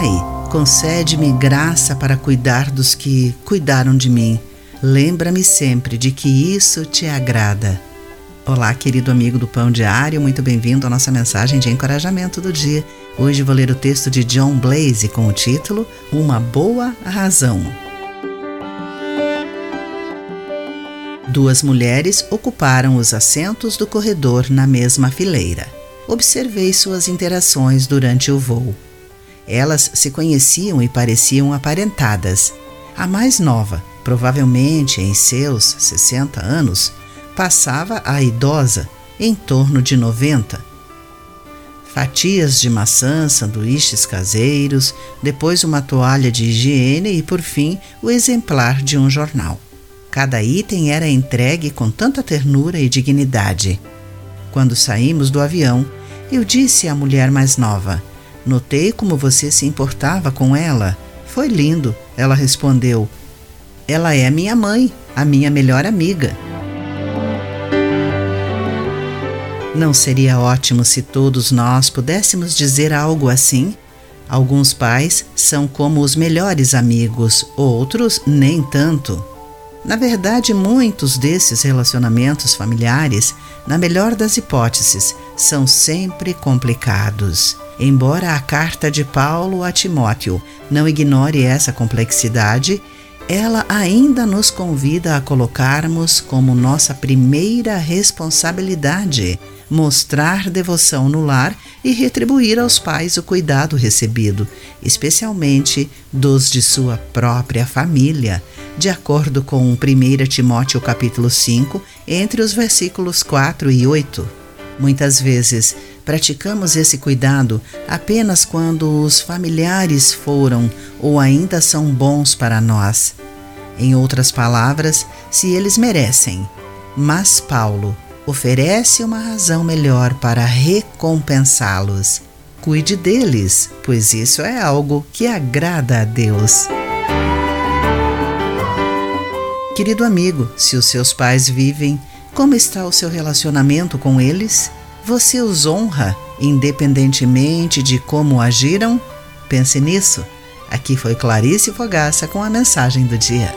Pai, concede-me graça para cuidar dos que cuidaram de mim. Lembra-me sempre de que isso te agrada. Olá, querido amigo do Pão Diário, muito bem-vindo à nossa mensagem de encorajamento do dia. Hoje vou ler o texto de John Blaze com o título Uma Boa Razão. Duas mulheres ocuparam os assentos do corredor na mesma fileira. Observei suas interações durante o voo. Elas se conheciam e pareciam aparentadas. A mais nova, provavelmente em seus 60 anos, passava a idosa, em torno de 90. Fatias de maçã, sanduíches caseiros, depois uma toalha de higiene e, por fim, o exemplar de um jornal. Cada item era entregue com tanta ternura e dignidade. Quando saímos do avião, eu disse à mulher mais nova: Notei como você se importava com ela. Foi lindo. Ela respondeu: Ela é minha mãe, a minha melhor amiga. Não seria ótimo se todos nós pudéssemos dizer algo assim? Alguns pais são como os melhores amigos, outros nem tanto. Na verdade, muitos desses relacionamentos familiares, na melhor das hipóteses, são sempre complicados. Embora a carta de Paulo a Timóteo não ignore essa complexidade, ela ainda nos convida a colocarmos como nossa primeira responsabilidade mostrar devoção no lar e retribuir aos pais o cuidado recebido, especialmente dos de sua própria família, de acordo com 1 Timóteo capítulo 5, entre os versículos 4 e 8. Muitas vezes praticamos esse cuidado apenas quando os familiares foram ou ainda são bons para nós. Em outras palavras, se eles merecem. Mas Paulo oferece uma razão melhor para recompensá-los. Cuide deles, pois isso é algo que agrada a Deus. Querido amigo, se os seus pais vivem, como está o seu relacionamento com eles? Você os honra, independentemente de como agiram? Pense nisso. Aqui foi Clarice Fogaça com a mensagem do dia.